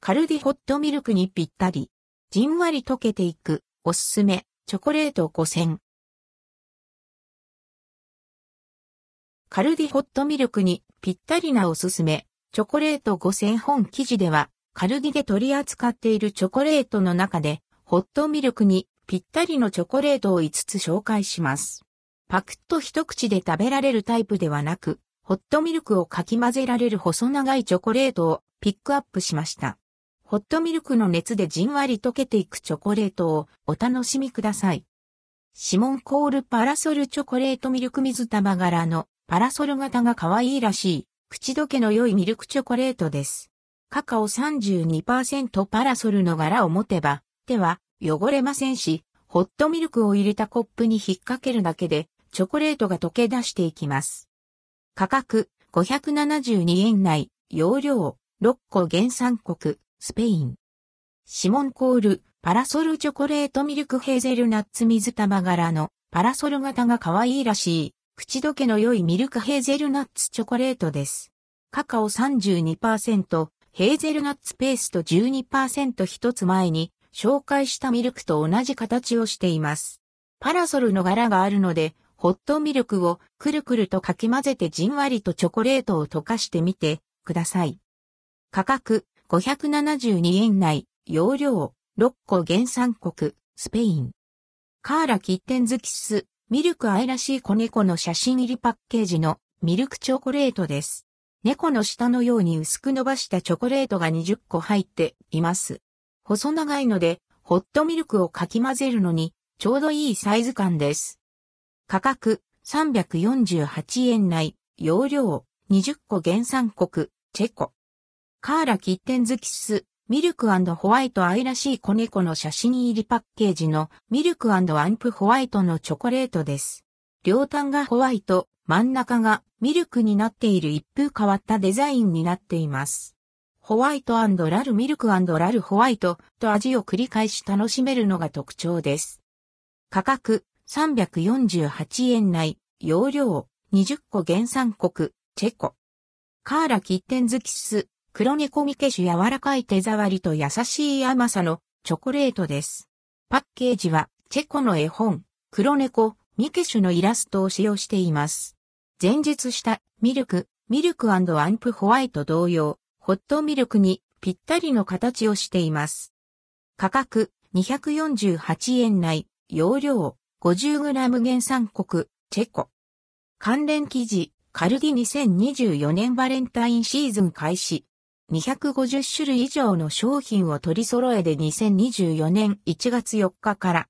カルディホットミルクにぴったり。じんわり溶けていく、おすすめ、チョコレート5000。カルディホットミルクにぴったりなおすすめ、チョコレート5000本記事では、カルディで取り扱っているチョコレートの中で、ホットミルクにぴったりのチョコレートを5つ紹介します。パクッと一口で食べられるタイプではなく、ホットミルクをかき混ぜられる細長いチョコレートをピックアップしました。ホットミルクの熱でじんわり溶けていくチョコレートをお楽しみください。シモンコールパラソルチョコレートミルク水玉柄のパラソル型が可愛いらしい口どけの良いミルクチョコレートです。カカオ32%パラソルの柄を持てば手は汚れませんし、ホットミルクを入れたコップに引っ掛けるだけでチョコレートが溶け出していきます。価格572円内、容量6個原産国、スペイン。シモンコール、パラソルチョコレートミルクヘーゼルナッツ水玉柄のパラソル型が可愛いらしい、口どけの良いミルクヘーゼルナッツチョコレートです。カカオ32%、ヘーゼルナッツペースト12%一つ前に紹介したミルクと同じ形をしています。パラソルの柄があるので、ホットミルクをくるくるとかき混ぜてじんわりとチョコレートを溶かしてみてください。価格572円内、容量6個原産国、スペイン。カーラキッテンズキス、ミルク愛らしい子猫の写真入りパッケージのミルクチョコレートです。猫の下のように薄く伸ばしたチョコレートが20個入っています。細長いので、ホットミルクをかき混ぜるのに、ちょうどいいサイズ感です。価格348円内、容量20個原産国、チェコ。カーラキッテンズキス、ミルクホワイト愛らしい子猫の写真入りパッケージのミルクアンプホワイトのチョコレートです。両端がホワイト、真ん中がミルクになっている一風変わったデザインになっています。ホワイトラルミルクラルホワイトと味を繰り返し楽しめるのが特徴です。価格348円内、容量20個原産国、チェコ。カーラキッテンズキス、黒猫ミケシュ柔らかい手触りと優しい甘さのチョコレートです。パッケージはチェコの絵本、黒猫ミケシュのイラストを使用しています。前述したミルク、ミルクアンプホワイト同様、ホットミルクにぴったりの形をしています。価格248円内、容量 50g 原産国、チェコ。関連記事、カルディ2024年バレンタインシーズン開始。250種類以上の商品を取り揃えで2024年1月4日から。